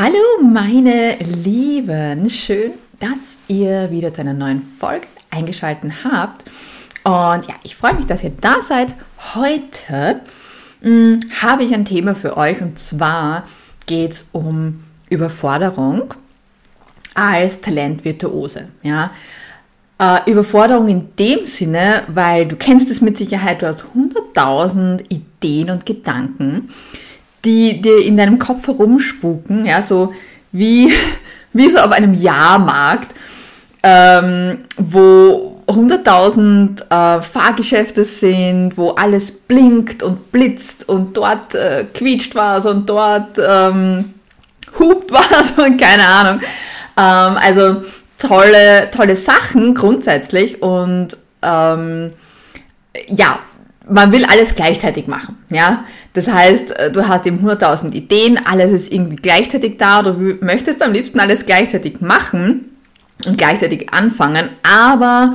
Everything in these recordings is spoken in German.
Hallo meine Lieben, schön, dass ihr wieder zu einer neuen Folge eingeschaltet habt. Und ja, ich freue mich, dass ihr da seid. Heute mh, hm, habe ich ein Thema für euch und zwar geht es um Überforderung als Talentvirtuose. Ja? Äh, Überforderung in dem Sinne, weil du kennst es mit Sicherheit, du hast 100.000 Ideen und Gedanken die dir in deinem Kopf herumspuken, ja, so wie, wie so auf einem Jahrmarkt, ähm, wo 100.000 äh, Fahrgeschäfte sind, wo alles blinkt und blitzt und dort äh, quietscht was und dort ähm, hupt was und keine Ahnung. Ähm, also tolle, tolle Sachen grundsätzlich und ähm, ja, man will alles gleichzeitig machen, ja. Das heißt, äh, du hast eben 100.000 Ideen, alles ist irgendwie gleichzeitig da, du möchtest am liebsten alles gleichzeitig machen und gleichzeitig anfangen, aber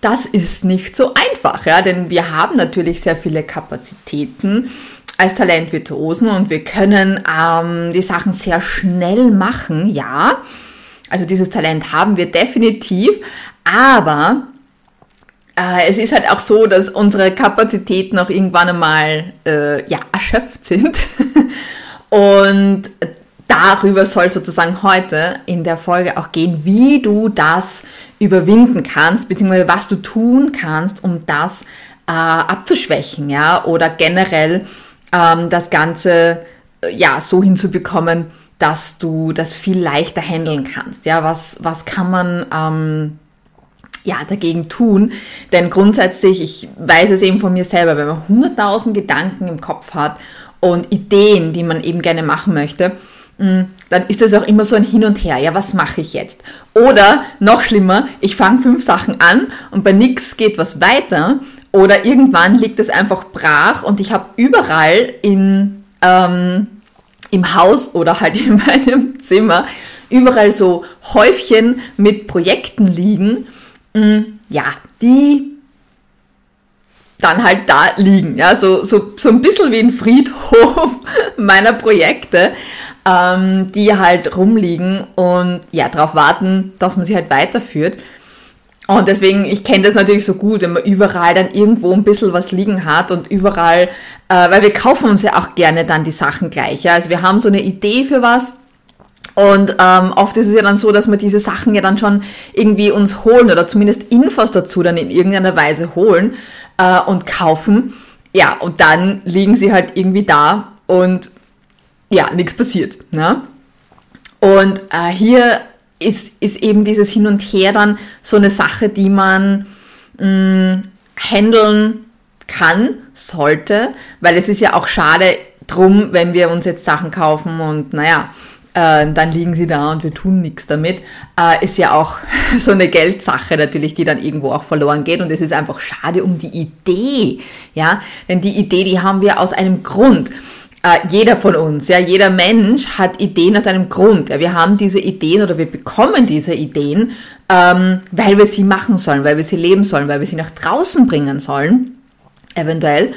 das ist nicht so einfach, ja, denn wir haben natürlich sehr viele Kapazitäten als Talentvirtuosen und wir können ähm, die Sachen sehr schnell machen, ja. Also dieses Talent haben wir definitiv, aber es ist halt auch so, dass unsere Kapazitäten auch irgendwann einmal äh, ja, erschöpft sind. Und darüber soll sozusagen heute in der Folge auch gehen, wie du das überwinden kannst, beziehungsweise was du tun kannst, um das äh, abzuschwächen, ja, oder generell ähm, das Ganze äh, ja so hinzubekommen, dass du das viel leichter handeln kannst. Ja, was, was kann man ähm, ja, dagegen tun. Denn grundsätzlich, ich weiß es eben von mir selber, wenn man 100.000 Gedanken im Kopf hat und Ideen, die man eben gerne machen möchte, mm, dann ist das auch immer so ein Hin und Her. Ja, was mache ich jetzt? Oder noch schlimmer, ich fange fünf Sachen an und bei nichts geht was weiter. Oder irgendwann liegt es einfach brach und ich habe überall in, ähm, im Haus oder halt in meinem Zimmer überall so Häufchen mit Projekten liegen ja, die dann halt da liegen. Ja, so, so, so ein bisschen wie ein Friedhof meiner Projekte, ähm, die halt rumliegen und ja, darauf warten, dass man sie halt weiterführt. Und deswegen, ich kenne das natürlich so gut, wenn man überall dann irgendwo ein bisschen was liegen hat und überall, äh, weil wir kaufen uns ja auch gerne dann die Sachen gleich. Ja? Also wir haben so eine Idee für was und ähm, oft ist es ja dann so, dass wir diese Sachen ja dann schon irgendwie uns holen oder zumindest Infos dazu dann in irgendeiner Weise holen äh, und kaufen. Ja, und dann liegen sie halt irgendwie da und ja, nichts passiert. Ne? Und äh, hier ist, ist eben dieses Hin und Her dann so eine Sache, die man mh, handeln kann, sollte, weil es ist ja auch schade drum, wenn wir uns jetzt Sachen kaufen und naja, äh, dann liegen sie da und wir tun nichts damit, äh, ist ja auch so eine Geldsache natürlich, die dann irgendwo auch verloren geht und es ist einfach schade um die Idee, ja, denn die Idee, die haben wir aus einem Grund. Äh, jeder von uns, ja, jeder Mensch hat Ideen aus einem Grund. Ja, wir haben diese Ideen oder wir bekommen diese Ideen, ähm, weil wir sie machen sollen, weil wir sie leben sollen, weil wir sie nach draußen bringen sollen, eventuell.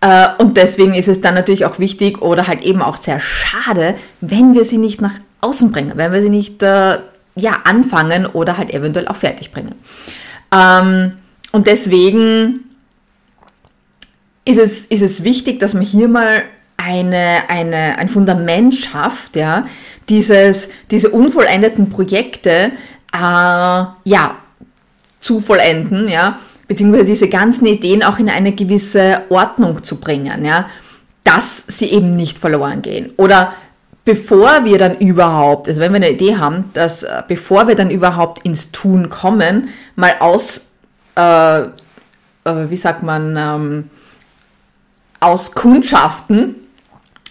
Äh, und deswegen ist es dann natürlich auch wichtig oder halt eben auch sehr schade, wenn wir sie nicht nach außen bringen, wenn wir sie nicht äh, ja, anfangen oder halt eventuell auch fertig bringen. Ähm, und deswegen ist es, ist es wichtig, dass man hier mal eine, eine, ein Fundament schafft, ja, dieses, diese unvollendeten Projekte äh, ja, zu vollenden, ja, beziehungsweise diese ganzen Ideen auch in eine gewisse Ordnung zu bringen, ja, dass sie eben nicht verloren gehen. Oder bevor wir dann überhaupt, also wenn wir eine Idee haben, dass äh, bevor wir dann überhaupt ins Tun kommen, mal aus, äh, äh, wie sagt man, ähm, aus Kundschaften,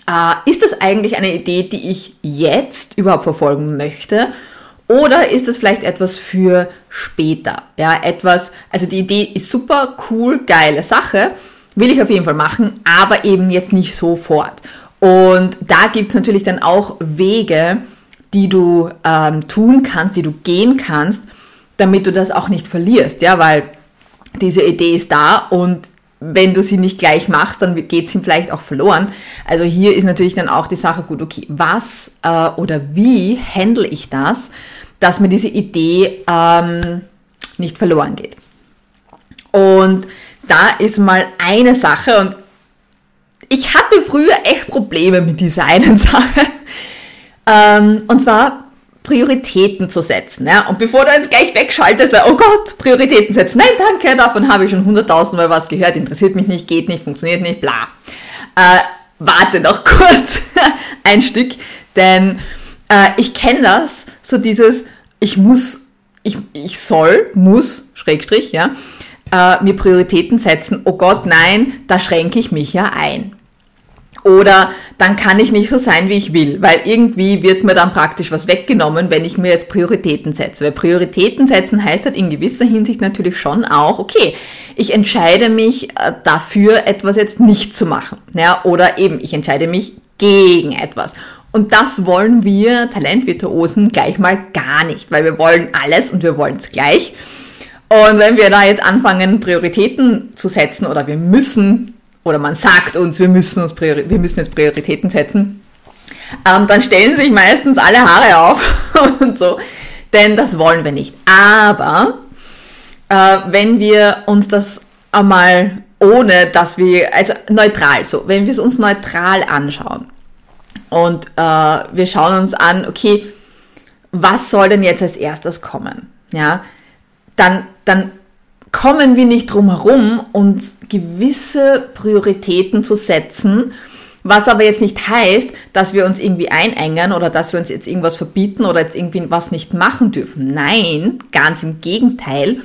äh, ist das eigentlich eine Idee, die ich jetzt überhaupt verfolgen möchte? Oder ist es vielleicht etwas für später? Ja, etwas, also die Idee ist super, cool, geile Sache, will ich auf jeden Fall machen, aber eben jetzt nicht sofort. Und da gibt es natürlich dann auch Wege, die du ähm, tun kannst, die du gehen kannst, damit du das auch nicht verlierst, ja, weil diese Idee ist da und wenn du sie nicht gleich machst, dann geht sie vielleicht auch verloren. Also hier ist natürlich dann auch die Sache, gut, okay, was äh, oder wie handle ich das, dass mir diese Idee ähm, nicht verloren geht. Und da ist mal eine Sache und ich hatte früher echt Probleme mit dieser einen Sache. Ähm, und zwar Prioritäten zu setzen. Ja? Und bevor du jetzt gleich wegschaltest, weil, oh Gott, Prioritäten setzen. Nein, danke, davon habe ich schon hunderttausendmal was gehört, interessiert mich nicht, geht nicht, funktioniert nicht, bla. Äh, warte noch kurz ein Stück, denn äh, ich kenne das, so dieses, ich muss, ich, ich soll, muss, Schrägstrich, ja, äh, mir Prioritäten setzen. Oh Gott, nein, da schränke ich mich ja ein. Oder dann kann ich nicht so sein, wie ich will, weil irgendwie wird mir dann praktisch was weggenommen, wenn ich mir jetzt Prioritäten setze. Weil Prioritäten setzen heißt halt in gewisser Hinsicht natürlich schon auch, okay, ich entscheide mich äh, dafür, etwas jetzt nicht zu machen. Ja, oder eben, ich entscheide mich gegen etwas. Und das wollen wir Talentvirtuosen gleich mal gar nicht, weil wir wollen alles und wir wollen es gleich. Und wenn wir da jetzt anfangen, Prioritäten zu setzen oder wir müssen oder man sagt uns, wir müssen, uns Priori wir müssen jetzt Prioritäten setzen, ähm, dann stellen sich meistens alle Haare auf und so, denn das wollen wir nicht. Aber äh, wenn wir uns das einmal ohne, dass wir, also neutral so, wenn wir es uns neutral anschauen und äh, wir schauen uns an, okay, was soll denn jetzt als erstes kommen? Ja, dann, dann kommen wir nicht drum herum, uns gewisse Prioritäten zu setzen, was aber jetzt nicht heißt, dass wir uns irgendwie einengen oder dass wir uns jetzt irgendwas verbieten oder jetzt irgendwie was nicht machen dürfen. Nein, ganz im Gegenteil.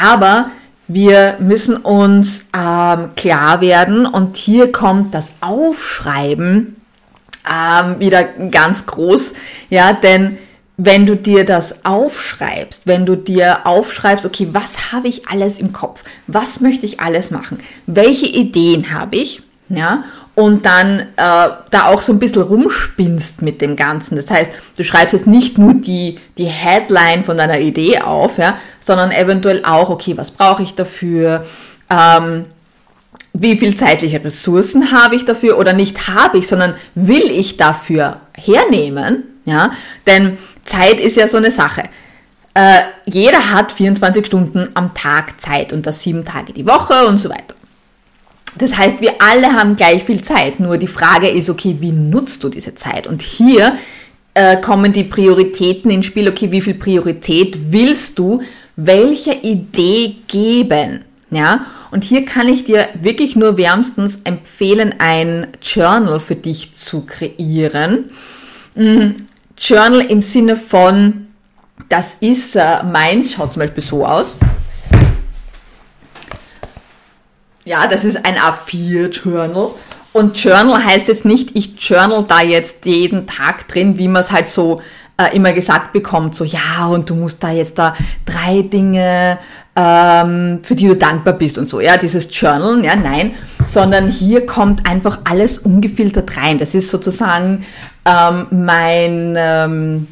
Aber wir müssen uns ähm, klar werden und hier kommt das Aufschreiben ähm, wieder ganz groß, ja, denn wenn du dir das aufschreibst, wenn du dir aufschreibst, okay, was habe ich alles im Kopf? Was möchte ich alles machen? Welche Ideen habe ich? Ja, und dann äh, da auch so ein bisschen rumspinnst mit dem Ganzen. Das heißt, du schreibst jetzt nicht nur die, die Headline von deiner Idee auf, ja, sondern eventuell auch, okay, was brauche ich dafür? Ähm, wie viel zeitliche Ressourcen habe ich dafür oder nicht habe ich, sondern will ich dafür hernehmen? Ja, denn Zeit ist ja so eine Sache. Äh, jeder hat 24 Stunden am Tag Zeit und das sieben Tage die Woche und so weiter. Das heißt, wir alle haben gleich viel Zeit. Nur die Frage ist, okay, wie nutzt du diese Zeit? Und hier äh, kommen die Prioritäten ins Spiel. Okay, wie viel Priorität willst du welcher Idee geben? Ja, und hier kann ich dir wirklich nur wärmstens empfehlen, ein Journal für dich zu kreieren. Journal im Sinne von, das ist äh, meins, schaut zum Beispiel so aus. Ja, das ist ein A4-Journal. Und Journal heißt jetzt nicht, ich journal da jetzt jeden Tag drin, wie man es halt so äh, immer gesagt bekommt, so ja, und du musst da jetzt da drei Dinge, ähm, für die du dankbar bist und so, ja, dieses Journal, ja, nein, sondern hier kommt einfach alles ungefiltert rein. Das ist sozusagen ähm, mein, ähm,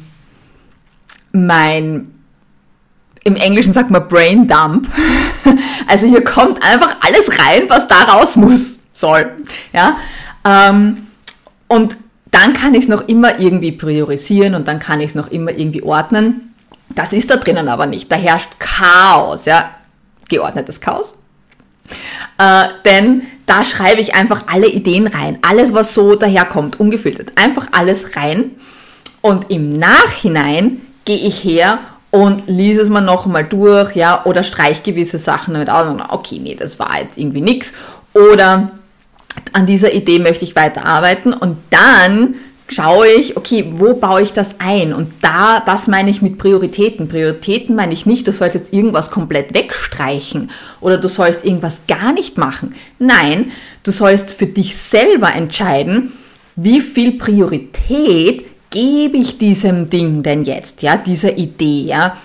mein, im Englischen sagt man Brain Dump. also hier kommt einfach alles rein, was da raus muss, soll, ja. Ähm, und dann kann ich es noch immer irgendwie priorisieren und dann kann ich es noch immer irgendwie ordnen. Das ist da drinnen aber nicht. Da herrscht Chaos, ja. Geordnetes Chaos. Äh, denn da schreibe ich einfach alle Ideen rein. Alles, was so daherkommt, ungefiltert. Einfach alles rein. Und im Nachhinein gehe ich her und lese es mir nochmal durch, ja, oder streich gewisse Sachen damit aus. Okay, nee, das war jetzt irgendwie nichts. Oder an dieser Idee möchte ich weiterarbeiten und dann schaue ich, okay, wo baue ich das ein? Und da, das meine ich mit Prioritäten. Prioritäten meine ich nicht, du sollst jetzt irgendwas komplett wegstreichen oder du sollst irgendwas gar nicht machen. Nein, du sollst für dich selber entscheiden, wie viel Priorität gebe ich diesem Ding denn jetzt, ja, dieser Idee, ja,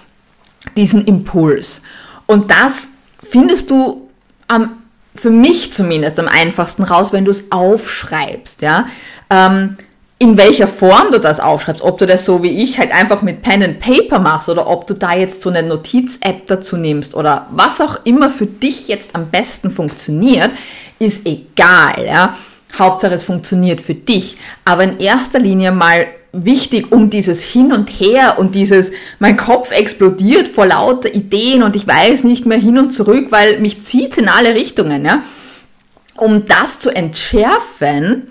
diesen Impuls. Und das findest du am für mich zumindest am einfachsten raus, wenn du es aufschreibst. Ja? Ähm, in welcher Form du das aufschreibst, ob du das so wie ich halt einfach mit Pen and Paper machst oder ob du da jetzt so eine Notiz-App dazu nimmst oder was auch immer für dich jetzt am besten funktioniert, ist egal, ja. Hauptsache es funktioniert für dich. Aber in erster Linie mal wichtig, um dieses Hin und Her und dieses, mein Kopf explodiert vor lauter Ideen und ich weiß nicht mehr hin und zurück, weil mich zieht in alle Richtungen, ja. Um das zu entschärfen,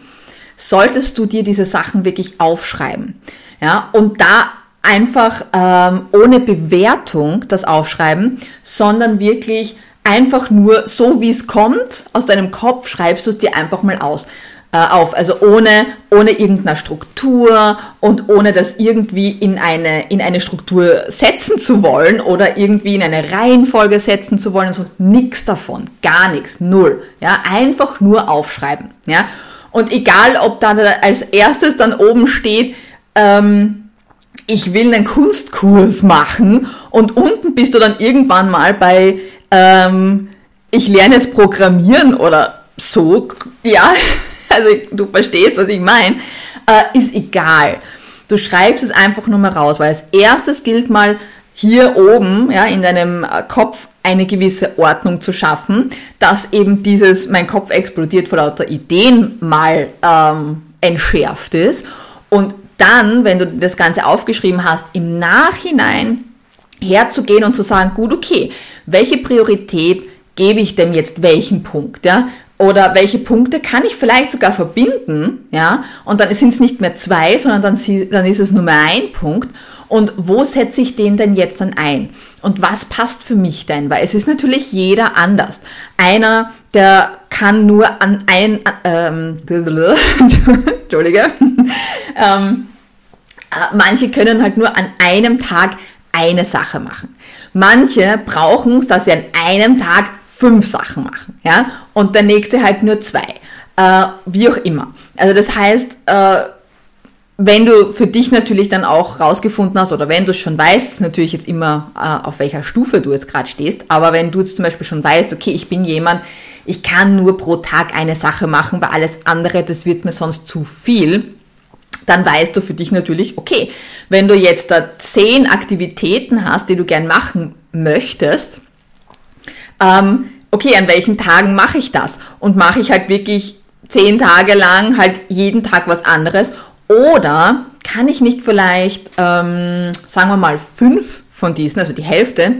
solltest du dir diese Sachen wirklich aufschreiben. Ja, und da einfach ähm, ohne Bewertung das aufschreiben, sondern wirklich einfach nur so, wie es kommt, aus deinem Kopf schreibst du es dir einfach mal aus äh, auf. Also ohne, ohne irgendeine Struktur und ohne das irgendwie in eine, in eine Struktur setzen zu wollen oder irgendwie in eine Reihenfolge setzen zu wollen. Also nichts davon. Gar nichts. Null. Ja, einfach nur aufschreiben. Ja. Und egal, ob da als erstes dann oben steht, ähm, ich will einen Kunstkurs machen und unten bist du dann irgendwann mal bei, ähm, ich lerne jetzt Programmieren oder so, ja, also du verstehst, was ich meine, äh, ist egal. Du schreibst es einfach nur mal raus, weil als erstes gilt mal hier oben, ja, in deinem Kopf eine gewisse Ordnung zu schaffen, dass eben dieses, mein Kopf explodiert vor lauter Ideen mal ähm, entschärft ist. Und dann, wenn du das Ganze aufgeschrieben hast, im Nachhinein herzugehen und zu sagen, gut, okay, welche Priorität gebe ich denn jetzt welchen Punkt, ja? Oder welche Punkte kann ich vielleicht sogar verbinden, ja? Und dann sind es nicht mehr zwei, sondern dann, dann ist es nur mehr ein Punkt. Und wo setze ich den denn jetzt dann ein? Und was passt für mich denn? Weil es ist natürlich jeder anders. Einer, der kann nur an ein, ähm, Entschuldige, ähm, äh, manche können halt nur an einem Tag eine Sache machen. Manche brauchen es, dass sie an einem Tag fünf Sachen machen, ja, und der nächste halt nur zwei, äh, wie auch immer. Also das heißt, äh, wenn du für dich natürlich dann auch rausgefunden hast oder wenn du es schon weißt, natürlich jetzt immer äh, auf welcher Stufe du jetzt gerade stehst, aber wenn du jetzt zum Beispiel schon weißt, okay, ich bin jemand, ich kann nur pro Tag eine Sache machen, weil alles andere, das wird mir sonst zu viel, dann weißt du für dich natürlich, okay, wenn du jetzt da zehn Aktivitäten hast, die du gern machen möchtest, ähm, okay, an welchen Tagen mache ich das? Und mache ich halt wirklich zehn Tage lang halt jeden Tag was anderes oder kann ich nicht vielleicht, ähm, sagen wir mal, fünf von diesen, also die Hälfte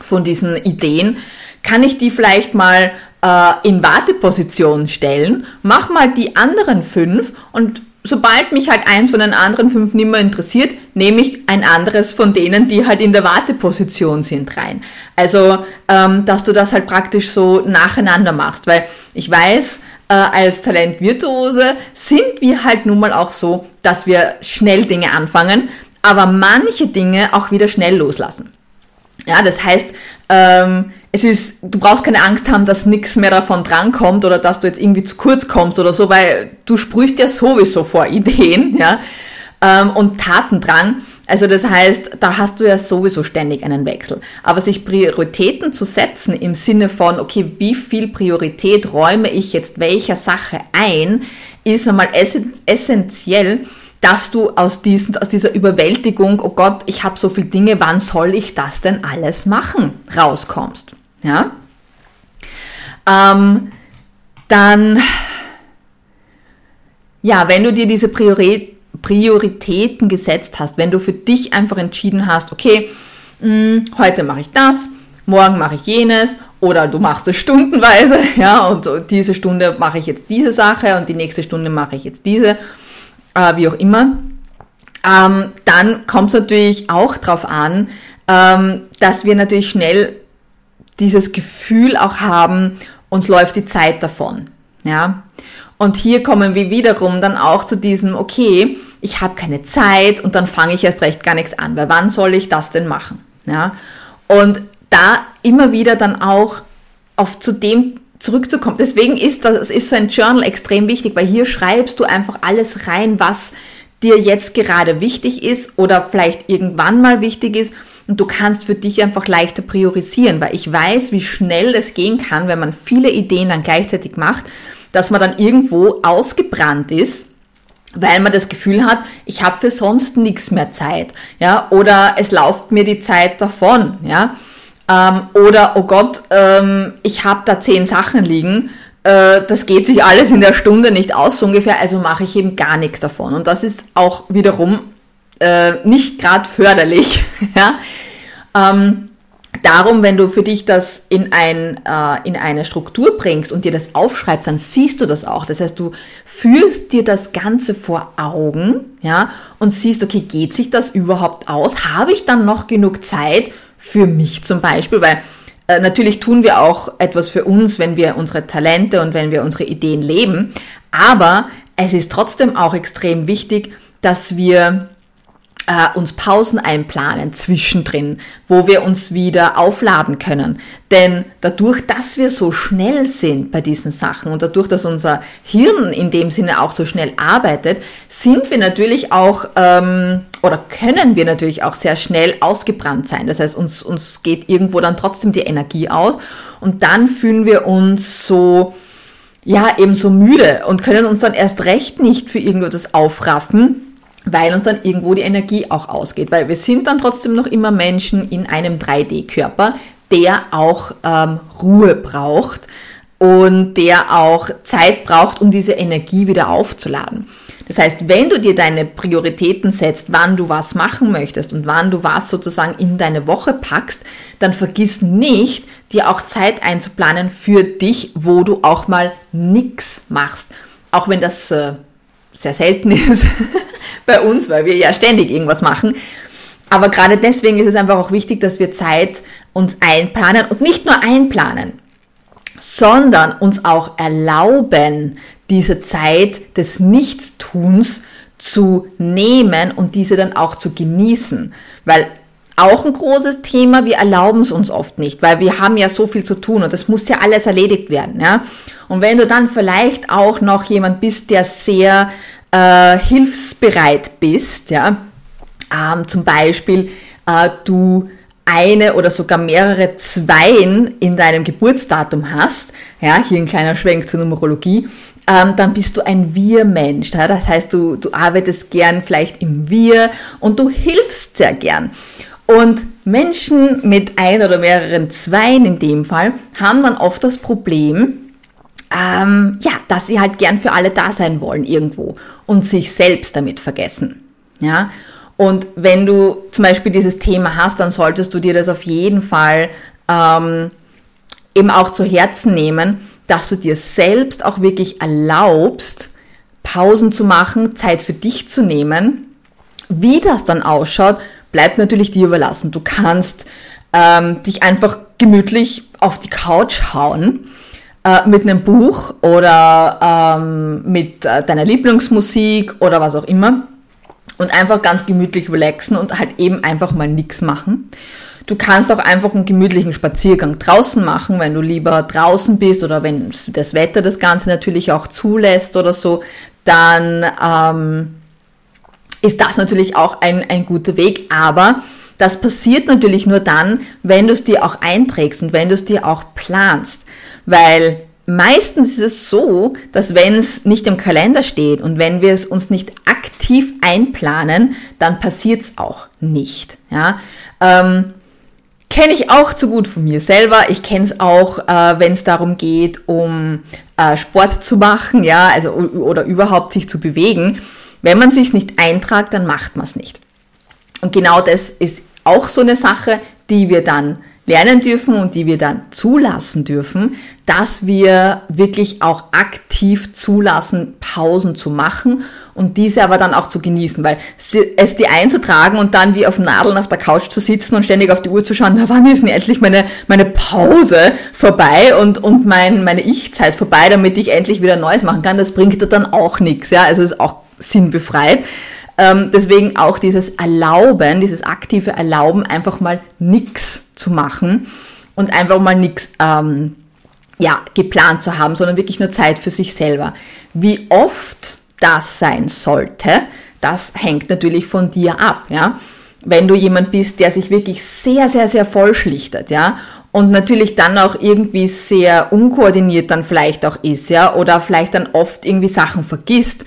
von diesen Ideen, kann ich die vielleicht mal äh, in Warteposition stellen, mach mal die anderen fünf und sobald mich halt eins von den anderen fünf nicht mehr interessiert, nehme ich ein anderes von denen, die halt in der Warteposition sind, rein. Also, ähm, dass du das halt praktisch so nacheinander machst, weil ich weiß, äh, als Talentvirtuose sind wir halt nun mal auch so, dass wir schnell Dinge anfangen, aber manche Dinge auch wieder schnell loslassen. Ja, das heißt, ähm, es ist, du brauchst keine Angst haben, dass nichts mehr davon drankommt oder dass du jetzt irgendwie zu kurz kommst oder so, weil du sprühst ja sowieso vor Ideen, ja, ähm, und Tatendrang. Also das heißt, da hast du ja sowieso ständig einen Wechsel. Aber sich Prioritäten zu setzen im Sinne von, okay, wie viel Priorität räume ich jetzt welcher Sache ein, ist einmal essentiell, dass du aus, diesen, aus dieser Überwältigung, oh Gott, ich habe so viele Dinge, wann soll ich das denn alles machen, rauskommst. Ja? Ähm, dann, ja, wenn du dir diese Priorität Prioritäten gesetzt hast, wenn du für dich einfach entschieden hast, okay, mh, hm, heute mache ich das, morgen mache ich jenes oder du machst es stundenweise, ja, und diese Stunde mache ich jetzt diese Sache und die nächste Stunde mache ich jetzt diese, äh, wie auch immer, ähm, dann kommt es natürlich auch darauf an, ähm, dass wir natürlich schnell dieses Gefühl auch haben, uns läuft die Zeit davon, ja. Und hier kommen wir wiederum dann auch zu diesem, okay, ich habe keine Zeit und dann fange ich erst recht gar nichts an, weil wann soll ich das denn machen? Ja? Und da immer wieder dann auch auf zu dem zurückzukommen. Deswegen ist das ist so ein Journal extrem wichtig, weil hier schreibst du einfach alles rein, was dir jetzt gerade wichtig ist oder vielleicht irgendwann mal wichtig ist und du kannst für dich einfach leichter priorisieren, weil ich weiß, wie schnell es gehen kann, wenn man viele Ideen dann gleichzeitig macht dass man dann irgendwo ausgebrannt ist weil man das Gefühl hat, ich habe für sonst nichts mehr Zeit, ja, oder es läuft mir die Zeit davon, ja, ähm, oder oh Gott, ähm, ich habe da zehn Sachen liegen, äh, das geht sich alles in der Stunde nicht aus, so ungefähr, also mache ich eben gar nichts davon. Und das ist auch wiederum äh, nicht gerade förderlich, ja. Ähm, darum, wenn du für dich das in, ein, äh, in eine Struktur bringst und dir das aufschreibst, dann siehst du das auch. Das heißt, du führst dir das Ganze vor Augen, ja, und siehst, okay, geht sich das überhaupt aus? Habe ich dann noch genug Zeit für mich zum Beispiel? Weil äh, natürlich tun wir auch etwas für uns, wenn wir unsere Talente und wenn wir unsere Ideen leben. Aber es ist trotzdem auch extrem wichtig, dass wir äh, uns Pausen einplanen zwischendrin, wo wir uns wieder aufladen können. Denn dadurch, dass wir so schnell sind bei diesen Sachen und dadurch, dass unser Hirn in dem Sinne auch so schnell arbeitet, sind wir natürlich auch ähm, oder können wir natürlich auch sehr schnell ausgebrannt sein. Das heißt, uns, uns geht irgendwo dann trotzdem die Energie aus und dann fühlen wir uns so, ja, eben so müde und können uns dann erst recht nicht für irgendetwas aufraffen weil uns dann irgendwo die Energie auch ausgeht, weil wir sind dann trotzdem noch immer Menschen in einem 3D-Körper, der auch ähm, Ruhe braucht und der auch Zeit braucht, um diese Energie wieder aufzuladen. Das heißt, wenn du dir deine Prioritäten setzt, wann du was machen möchtest und wann du was sozusagen in deine Woche packst, dann vergiss nicht, dir auch Zeit einzuplanen für dich, wo du auch mal nichts machst. Auch wenn das äh, sehr selten ist bei uns, weil wir ja ständig irgendwas machen. Aber gerade deswegen ist es einfach auch wichtig, dass wir Zeit uns einplanen und nicht nur einplanen, sondern uns auch erlauben, diese Zeit des Nichtstuns zu nehmen und diese dann auch zu genießen. Weil auch ein großes Thema, wir erlauben es uns oft nicht, weil wir haben ja so viel zu tun und das muss ja alles erledigt werden. Ja? Und wenn du dann vielleicht auch noch jemand bist, der sehr äh, hilfsbereit bist, ja, ähm, zum Beispiel äh, du eine oder sogar mehrere Zweien in deinem Geburtsdatum hast, ja, hier ein kleiner Schwenk zur Numerologie, ähm, dann bist du ein Wir-Mensch. Ja? Das heißt, du, du arbeitest gern vielleicht im Wir und du hilfst sehr gern. Und Menschen mit ein oder mehreren Zweien in dem Fall haben dann oft das Problem, ähm, ja, dass sie halt gern für alle da sein wollen irgendwo und sich selbst damit vergessen. Ja, und wenn du zum Beispiel dieses Thema hast, dann solltest du dir das auf jeden Fall ähm, eben auch zu Herzen nehmen, dass du dir selbst auch wirklich erlaubst, Pausen zu machen, Zeit für dich zu nehmen. Wie das dann ausschaut, bleibt natürlich dir überlassen. Du kannst ähm, dich einfach gemütlich auf die Couch hauen äh, mit einem Buch oder ähm, mit äh, deiner Lieblingsmusik oder was auch immer und einfach ganz gemütlich relaxen und halt eben einfach mal nichts machen. Du kannst auch einfach einen gemütlichen Spaziergang draußen machen, wenn du lieber draußen bist oder wenn das Wetter das Ganze natürlich auch zulässt oder so, dann ähm, ist das natürlich auch ein, ein guter Weg. Aber das passiert natürlich nur dann, wenn du es dir auch einträgst und wenn du es dir auch planst. Weil meistens ist es so, dass wenn es nicht im Kalender steht und wenn wir es uns nicht aktiv einplanen, dann passiert es auch nicht. Ja? Ähm, kenne ich auch zu gut von mir selber. Ich kenne es auch, äh, wenn es darum geht, um äh, Sport zu machen, ja, also oder überhaupt sich zu bewegen. Wenn man sich nicht eintragt, dann macht man es nicht. Und genau das ist auch so eine Sache, die wir dann lernen dürfen und die wir dann zulassen dürfen, dass wir wirklich auch aktiv zulassen, Pausen zu machen und diese aber dann auch zu genießen, weil es dir einzutragen und dann wie auf Nadeln auf der Couch zu sitzen und ständig auf die Uhr zu schauen, na wann ist denn endlich meine, meine Pause vorbei und, und mein, meine Ich-Zeit vorbei, damit ich endlich wieder Neues machen kann, das bringt dir dann auch nichts, ja, also ist auch sinnbefreit. Ähm, deswegen auch dieses Erlauben, dieses aktive Erlauben, einfach mal nichts zu machen und einfach mal nichts ähm, ja, geplant zu haben, sondern wirklich nur Zeit für sich selber. Wie oft das sein sollte, das hängt natürlich von dir ab, ja. Wenn du jemand bist, der sich wirklich sehr, sehr, sehr voll schlichtet, ja, und natürlich dann auch irgendwie sehr unkoordiniert dann vielleicht auch ist, ja, oder vielleicht dann oft irgendwie Sachen vergisst,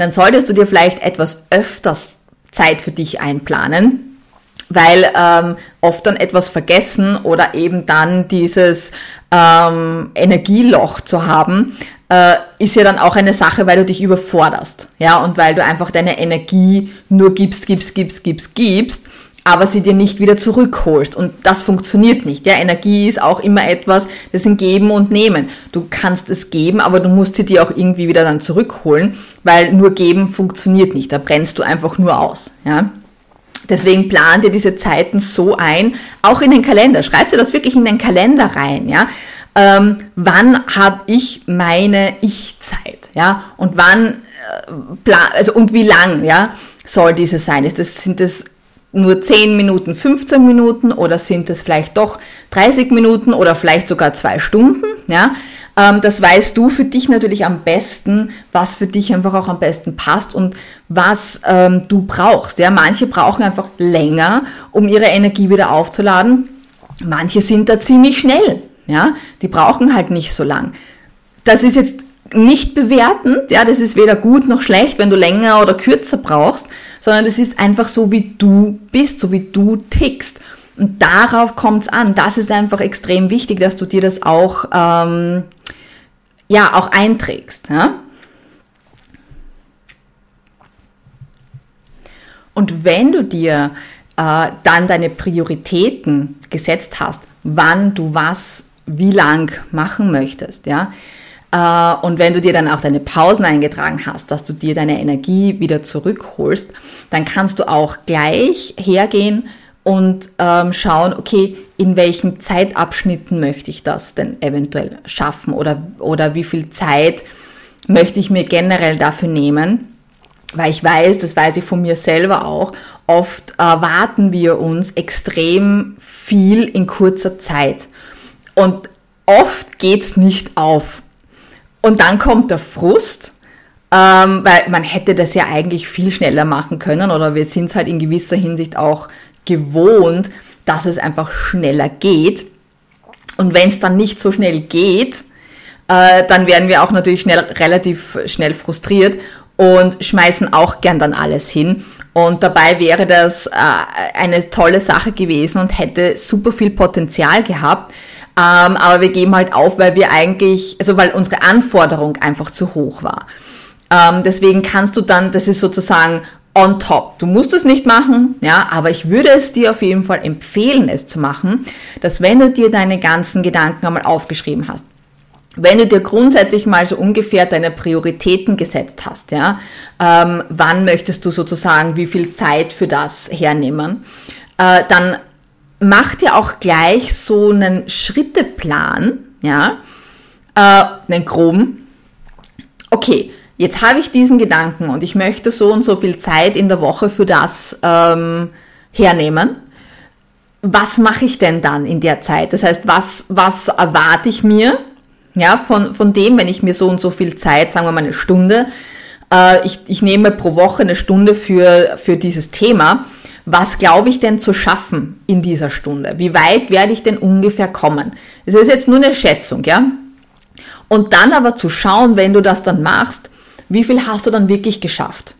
dann solltest du dir vielleicht etwas öfters Zeit für dich einplanen weil ähm, oft dann etwas vergessen oder eben dann dieses ähm, Energieloch zu haben, äh, ist ja dann auch eine Sache, weil du dich überforderst, ja, und weil du einfach deine Energie nur gibst, gibst, gibst, gibst, gibst, aber sie dir nicht wieder zurückholst. Und das funktioniert nicht. Ja, Energie ist auch immer etwas, das sind Geben und Nehmen. Du kannst es geben, aber du musst sie dir auch irgendwie wieder dann zurückholen, weil nur geben funktioniert nicht. Da brennst du einfach nur aus, ja. Deswegen plan dir diese Zeiten so ein, auch in den Kalender. Schreib dir das wirklich in den Kalender rein, ja ähm, wann habe ich meine Ich-Zeit, ja, und wann, äh, also und wie lang, ja, soll diese sein? Ist das, sind das nur 10 Minuten, 15 Minuten oder sind es vielleicht doch 30 Minuten oder vielleicht sogar zwei Stunden, ja? Ähm, das weißt du für dich natürlich am besten, was für dich einfach auch am besten passt und was ähm, du brauchst. Ja, manche brauchen einfach länger, um ihre Energie wieder aufzuladen. Manche sind da ziemlich schnell. Ja, die brauchen halt nicht so lang. Das ist jetzt nicht bewertend, ja, das ist weder gut noch schlecht, wenn du länger oder kürzer brauchst, sondern das ist einfach so, wie du bist, so wie du tickst. Und darauf kommt es an. Das ist einfach extrem wichtig, dass du dir das auch, ähm, ja, auch einträgst. Ja? Und wenn du dir äh, dann deine Prioritäten gesetzt hast, wann du was wie lang machen möchtest, ja. Äh, und wenn du dir dann auch deine Pausen eingetragen hast, dass du dir deine Energie wieder zurückholst, dann kannst du auch gleich hergehen und ähm, schauen, okay, in welchen Zeitabschnitten möchte ich das denn eventuell schaffen oder, oder wie viel Zeit möchte ich mir generell dafür nehmen. Weil ich weiß, das weiß ich von mir selber auch, oft erwarten wir uns extrem viel in kurzer Zeit. Und oft geht's nicht auf. Und dann kommt der Frust, ähm, weil man hätte das ja eigentlich viel schneller machen können oder wir sind es halt in gewisser Hinsicht auch gewohnt, dass es einfach schneller geht. Und wenn es dann nicht so schnell geht, äh, dann werden wir auch natürlich schnell, relativ schnell frustriert und schmeißen auch gern dann alles hin. Und dabei wäre das äh, eine tolle Sache gewesen und hätte super viel Potenzial gehabt. Ähm, aber wir geben halt auf, weil wir eigentlich, also weil unsere Anforderung einfach zu hoch war. Ähm, deswegen kannst du dann, das ist sozusagen on top. Du musst es nicht machen, ja, aber ich würde es dir auf jeden Fall empfehlen, es zu machen, dass wenn du dir deine ganzen Gedanken einmal aufgeschrieben hast, wenn du dir grundsätzlich mal so ungefähr deine Prioritäten gesetzt hast, ja, ähm, wann möchtest du sozusagen wie viel Zeit für das hernehmen, äh, dann mach dir auch gleich so einen Schritteplan, ja, äh, einen groben. Okay, jetzt habe ich diesen Gedanken und ich möchte so und so viel Zeit in der Woche für das ähm, hernehmen. Was mache ich denn dann in der Zeit? Das heißt, was, was erwarte ich mir ja, von, von dem, wenn ich mir so und so viel Zeit, sagen wir mal eine Stunde, äh, ich, ich nehme pro Woche eine Stunde für, für dieses Thema, was glaube ich denn zu schaffen in dieser Stunde? Wie weit werde ich denn ungefähr kommen? Es ist jetzt nur eine Schätzung, ja? Und dann aber zu schauen, wenn du das dann machst, wie viel hast du dann wirklich geschafft?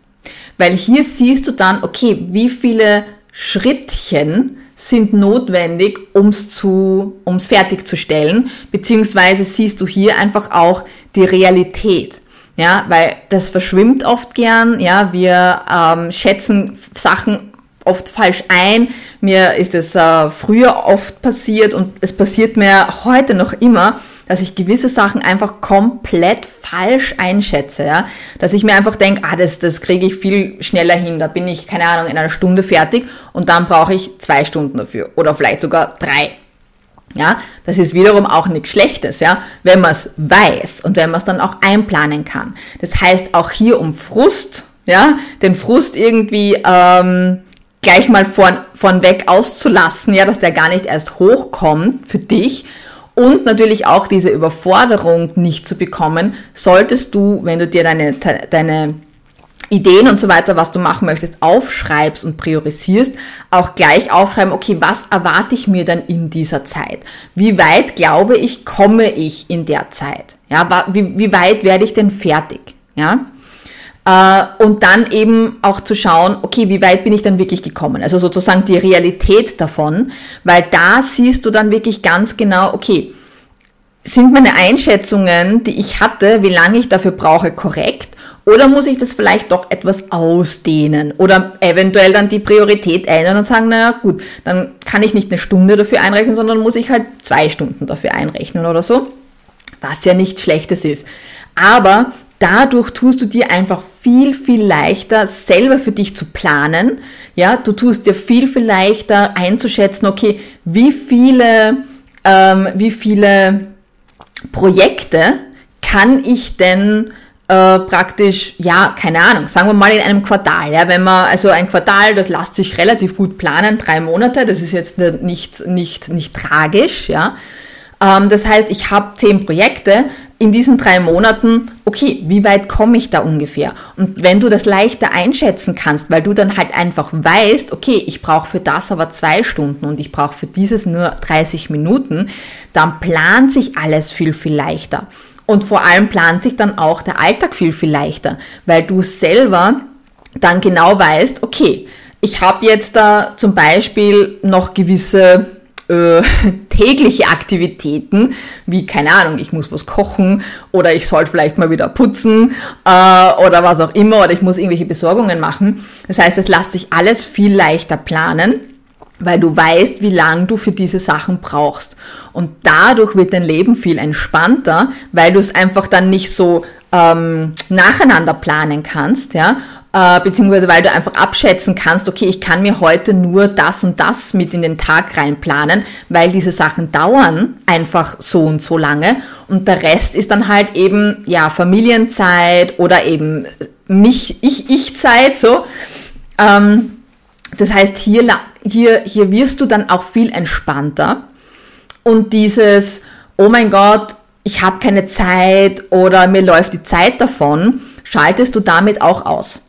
Weil hier siehst du dann, okay, wie viele Schrittchen sind notwendig, ums zu, ums fertigzustellen, beziehungsweise siehst du hier einfach auch die Realität. Ja, weil das verschwimmt oft gern. Ja, wir ähm, schätzen Sachen oft falsch ein. Mir ist es äh, früher oft passiert und es passiert mir heute noch immer, dass ich gewisse Sachen einfach komplett falsch einschätze. Ja? Dass ich mir einfach denke, ah, das, das kriege ich viel schneller hin. Da bin ich, keine Ahnung, in einer Stunde fertig und dann brauche ich zwei Stunden dafür oder vielleicht sogar drei. Ja, das ist wiederum auch nichts Schlechtes, ja, wenn man es weiß und wenn man es dann auch einplanen kann. Das heißt auch hier um Frust, ja, den Frust irgendwie ähm, gleich mal von, von weg auszulassen, ja, dass der gar nicht erst hochkommt für dich und natürlich auch diese Überforderung nicht zu bekommen, solltest du, wenn du dir deine, deine Ideen und so weiter, was du machen möchtest, aufschreibst und priorisierst, auch gleich aufschreiben, okay, was erwarte ich mir dann in dieser Zeit? Wie weit glaube ich, komme ich in der Zeit? Ja, wie, wie weit werde ich denn fertig? Ja, und dann eben auch zu schauen, okay, wie weit bin ich dann wirklich gekommen? Also sozusagen die Realität davon, weil da siehst du dann wirklich ganz genau, okay, sind meine Einschätzungen, die ich hatte, wie lange ich dafür brauche, korrekt? Oder muss ich das vielleicht doch etwas ausdehnen oder eventuell dann die Priorität ändern und sagen, naja gut, dann kann ich nicht eine Stunde dafür einrechnen, sondern muss ich halt zwei Stunden dafür einrechnen oder so, was ja nichts Schlechtes ist. Aber dadurch tust du dir einfach viel, viel leichter, selber für dich zu planen. Ja, du tust dir viel, viel leichter einzuschätzen, okay, wie viele, ähm, wie viele Projekte kann ich denn äh, praktisch, ja, keine Ahnung, sagen wir mal in einem Quartal, ja, wenn man, also ein Quartal, das lässt sich relativ gut planen, drei Monate, das ist jetzt nicht, nicht, nicht tragisch, ja. Ähm, das heißt, ich habe zehn Projekte, in diesen drei Monaten, okay, wie weit komme ich da ungefähr? Und wenn du das leichter einschätzen kannst, weil du dann halt einfach weißt, okay, ich brauche für das aber zwei Stunden und ich brauche für dieses nur 30 Minuten, dann plant sich alles viel, viel leichter. Und vor allem plant sich dann auch der Alltag viel, viel leichter, weil du selber dann genau weißt, okay, ich habe jetzt da zum Beispiel noch gewisse äh, tägliche Aktivitäten, wie keine Ahnung, ich muss was kochen oder ich sollte vielleicht mal wieder putzen äh, oder was auch immer oder ich muss irgendwelche Besorgungen machen. Das heißt, es lässt sich alles viel leichter planen weil du weißt, wie lang du für diese Sachen brauchst. Und dadurch wird dein Leben viel entspannter, weil du es einfach dann nicht so ähm, nacheinander planen kannst, ja, äh, beziehungsweise weil du einfach abschätzen kannst, okay, ich kann mir heute nur das und das mit in den Tag reinplanen, weil diese Sachen dauern einfach so und so lange und der Rest ist dann halt eben, ja, Familienzeit oder eben mich, ich, ich Zeit, so. Ähm, das heißt, hier, hier, hier wirst du dann auch viel entspannter. Und dieses, oh mein Gott, ich habe keine Zeit oder mir läuft die Zeit davon, schaltest du damit auch aus.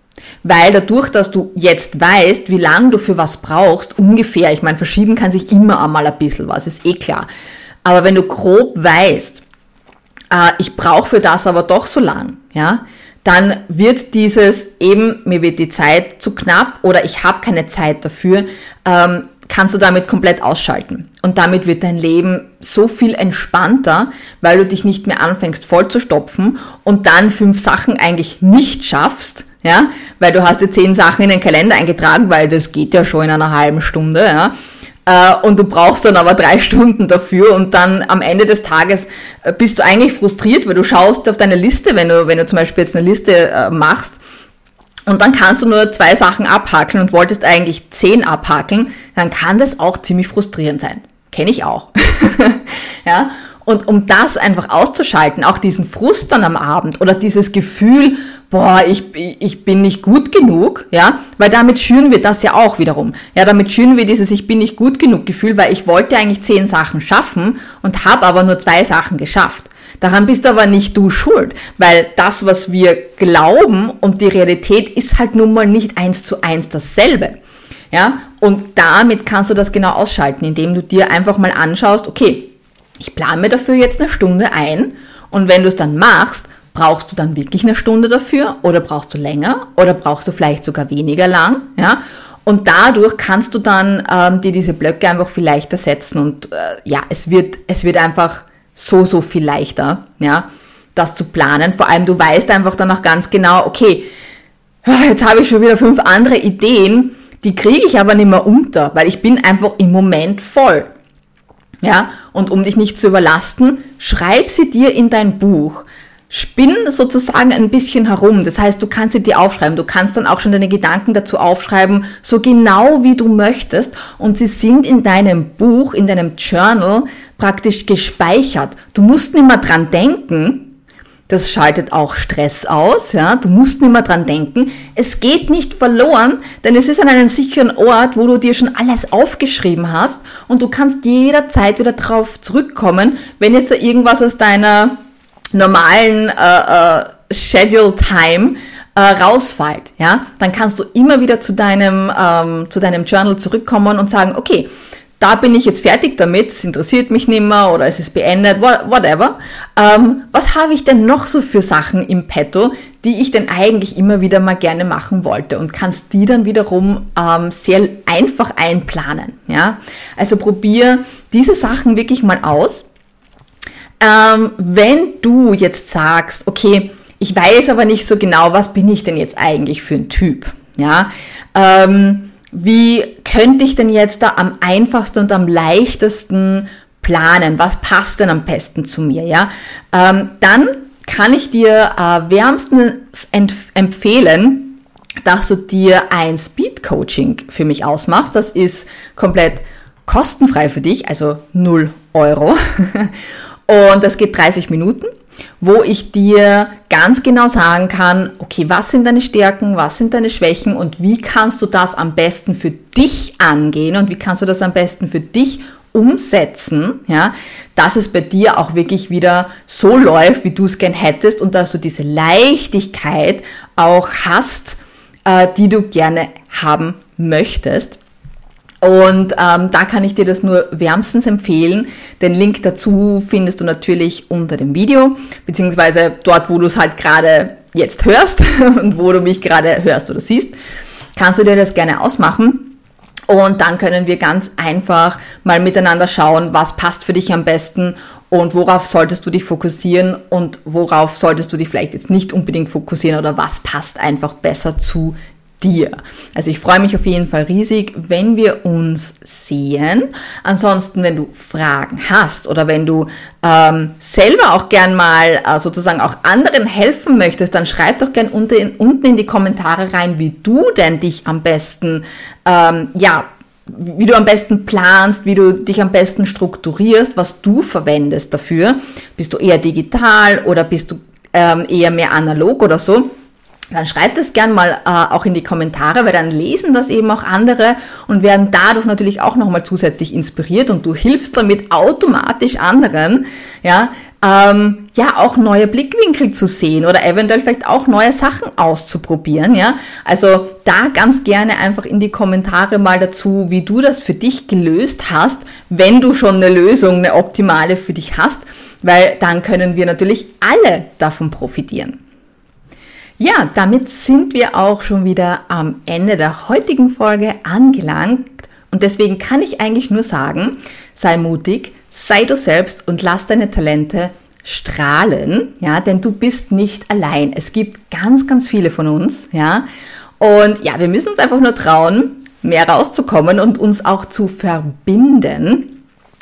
Weil dadurch, dass du jetzt weißt, wie lange du für was brauchst, ungefähr, ich meine, verschieben kann sich immer einmal ein bisschen was, ist eh klar. Aber wenn du grob weißt, äh, ich brauche für das aber doch so lang, ja, dann wird dieses eben, mir wird die Zeit zu knapp oder ich habe keine Zeit dafür, ähm, kannst du damit komplett ausschalten. Und damit wird dein Leben so viel entspannter, weil du dich nicht mehr anfängst voll zu stopfen und dann fünf Sachen eigentlich nicht schaffst, ja, weil du hast dir zehn Sachen in den Kalender eingetragen, weil das geht ja schon in einer halben Stunde, ja, äh, und du brauchst dann aber drei Stunden dafür und dann am Ende des Tages äh, bist du eigentlich frustriert, weil du schaust auf deine Liste, wenn du, wenn du zum Beispiel jetzt eine Liste äh, machst und dann kannst du nur zwei Sachen abhakeln und wolltest eigentlich zehn abhakeln, dann kann das auch ziemlich frustrierend sein. Kenne ich auch. ja, und um das einfach auszuschalten, auch diesen Frust dann am Abend oder dieses Gefühl, boah, ich, ich bin nicht gut genug, ja, weil damit schüren wir das ja auch wiederum. Ja, damit schüren wir dieses Ich bin nicht gut genug Gefühl, weil ich wollte eigentlich zehn Sachen schaffen und habe aber nur zwei Sachen geschafft. Daran bist aber nicht du schuld, weil das, was wir glauben und die Realität ist halt nun mal nicht eins zu eins dasselbe. Ja, und damit kannst du das genau ausschalten, indem du dir einfach mal anschaust, okay, ich plane dafür jetzt eine Stunde ein und wenn du es dann machst, brauchst du dann wirklich eine Stunde dafür oder brauchst du länger oder brauchst du vielleicht sogar weniger lang, ja? Und dadurch kannst du dann ähm, dir diese Blöcke einfach viel leichter setzen und äh, ja, es wird, es wird einfach so, so viel leichter, ja, das zu planen. Vor allem du weißt einfach dann auch ganz genau, okay, jetzt habe ich schon wieder fünf andere Ideen, die kriege ich aber nicht mehr unter, weil ich bin einfach im Moment voll. Ja, und um dich nicht zu überlasten, schreib sie dir in dein Buch. Spinn sozusagen ein bisschen herum. Das heißt, du kannst sie dir aufschreiben. Du kannst dann auch schon deine Gedanken dazu aufschreiben, so genau wie du möchtest. Und sie sind in deinem Buch, in deinem Journal praktisch gespeichert. Du musst nicht mehr dran denken, das schaltet auch Stress aus, ja. Du musst nicht mehr dran denken. Es geht nicht verloren, denn es ist an einem sicheren Ort, wo du dir schon alles aufgeschrieben hast und du kannst jederzeit wieder drauf zurückkommen, wenn jetzt da irgendwas aus deiner normalen äh, äh, Schedule Time äh, rausfällt, ja, dann kannst du immer wieder zu deinem, ähm, zu deinem Journal zurückkommen und sagen, okay, da bin ich jetzt fertig damit, es interessiert mich nicht mehr oder es ist beendet, whatever. Ähm, was habe ich denn noch so für Sachen im Petto, die ich denn eigentlich immer wieder mal gerne machen wollte und kannst die dann wiederum ähm, sehr einfach einplanen. Ja? Also probier diese Sachen wirklich mal aus. Ähm, wenn du jetzt sagst, okay, ich weiß aber nicht so genau, was bin ich denn jetzt eigentlich für ein Typ? Ja, ähm, wie könnte ich denn jetzt da am einfachsten und am leichtesten planen? Was passt denn am besten zu mir? Ja, ähm, dann kann ich dir äh, wärmstens empfehlen, dass du dir ein Speed Coaching für mich ausmachst. Das ist komplett kostenfrei für dich, also 0 Euro. Und das geht 30 Minuten wo ich dir ganz genau sagen kann, okay, was sind deine Stärken, was sind deine Schwächen und wie kannst du das am besten für dich angehen und wie kannst du das am besten für dich umsetzen, ja, dass es bei dir auch wirklich wieder so läuft, wie du es gern hättest und dass du diese Leichtigkeit auch hast, äh, die du gerne haben möchtest. Und ähm, da kann ich dir das nur wärmstens empfehlen. Den Link dazu findest du natürlich unter dem Video, beziehungsweise dort, wo du es halt gerade jetzt hörst und wo du mich gerade hörst oder siehst. Kannst du dir das gerne ausmachen. Und dann können wir ganz einfach mal miteinander schauen, was passt für dich am besten und worauf solltest du dich fokussieren und worauf solltest du dich vielleicht jetzt nicht unbedingt fokussieren oder was passt einfach besser zu dir. Also ich freue mich auf jeden Fall riesig, wenn wir uns sehen. Ansonsten, wenn du Fragen hast oder wenn du ähm, selber auch gern mal äh, sozusagen auch anderen helfen möchtest, dann schreib doch gern unter in, unten in die Kommentare rein, wie du denn dich am besten, ähm, ja, wie du am besten planst, wie du dich am besten strukturierst, was du verwendest dafür. Bist du eher digital oder bist du ähm, eher mehr analog oder so? Dann schreibt es gern mal äh, auch in die Kommentare, weil dann lesen das eben auch andere und werden dadurch natürlich auch nochmal zusätzlich inspiriert und du hilfst damit automatisch anderen, ja, ähm, ja, auch neue Blickwinkel zu sehen oder eventuell vielleicht auch neue Sachen auszuprobieren, ja. Also da ganz gerne einfach in die Kommentare mal dazu, wie du das für dich gelöst hast, wenn du schon eine Lösung, eine optimale für dich hast, weil dann können wir natürlich alle davon profitieren. Ja, damit sind wir auch schon wieder am Ende der heutigen Folge angelangt. Und deswegen kann ich eigentlich nur sagen, sei mutig, sei du selbst und lass deine Talente strahlen, ja, denn du bist nicht allein. Es gibt ganz, ganz viele von uns, ja. Und ja, wir müssen uns einfach nur trauen, mehr rauszukommen und uns auch zu verbinden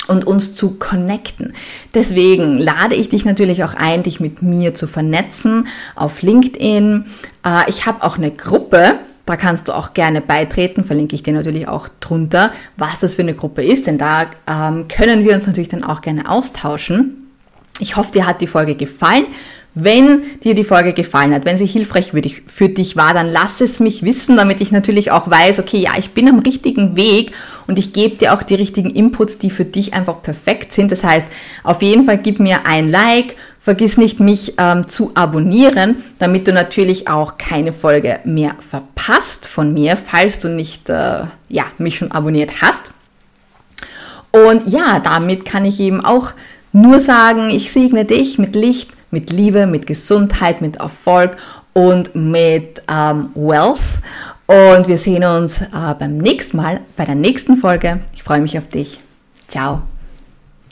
und uns zu connecten. Deswegen lade ich dich natürlich auch ein, dich mit mir zu vernetzen auf LinkedIn. Äh, ich habe auch eine Gruppe, da kannst du auch gerne beitreten, verlinke ich dir natürlich auch drunter, was das für eine Gruppe ist, denn da ähm, können wir uns natürlich dann auch gerne austauschen. Ich hoffe, dir hat die Folge gefallen. Wenn dir die Folge gefallen hat, wenn sie hilfreich für dich war, dann lass es mich wissen, damit ich natürlich auch weiß, okay, ja, ich bin am richtigen Weg und ich gebe dir auch die richtigen Inputs, die für dich einfach perfekt sind. Das heißt, auf jeden Fall gib mir ein Like, vergiss nicht, mich ähm, zu abonnieren, damit du natürlich auch keine Folge mehr verpasst von mir, falls du nicht, äh, ja, mich schon abonniert hast. Und ja, damit kann ich eben auch nur sagen, ich segne dich mit Licht, mit Liebe, mit Gesundheit, mit Erfolg und mit ähm, Wealth. Und wir sehen uns äh, beim nächsten Mal, bei der nächsten Folge. Ich freue mich auf dich. Ciao.